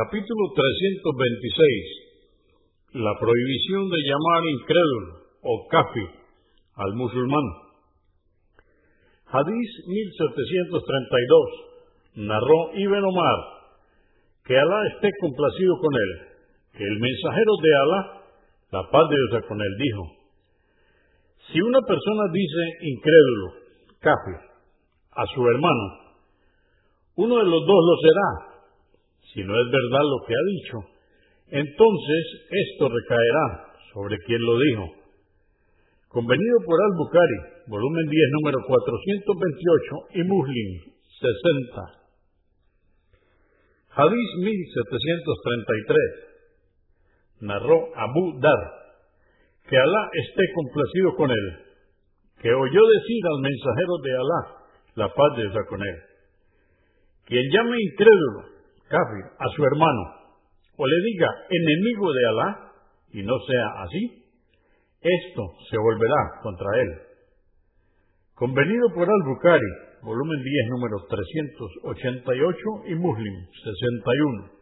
Capítulo 326. La prohibición de llamar incrédulo o kafir al musulmán. Hadís 1732. Narró Ibn Omar, que Alá esté complacido con él, que el mensajero de Alá, la paz de Dios con él, dijo, si una persona dice incrédulo, kafir, a su hermano, uno de los dos lo será, si no es verdad lo que ha dicho, entonces esto recaerá sobre quien lo dijo. Convenido por Al-Bukhari, volumen 10, número 428 y Muslim 60. Hadís 1733. Narró Abu Dar, que Alá esté complacido con él, que oyó decir al mensajero de Alá, la paz de con él, quien llame incrédulo kafir a su hermano o le diga enemigo de Alá y no sea así, esto se volverá contra él. Convenido por Al-Bukhari, volumen 10, número 388 y Muslim 61.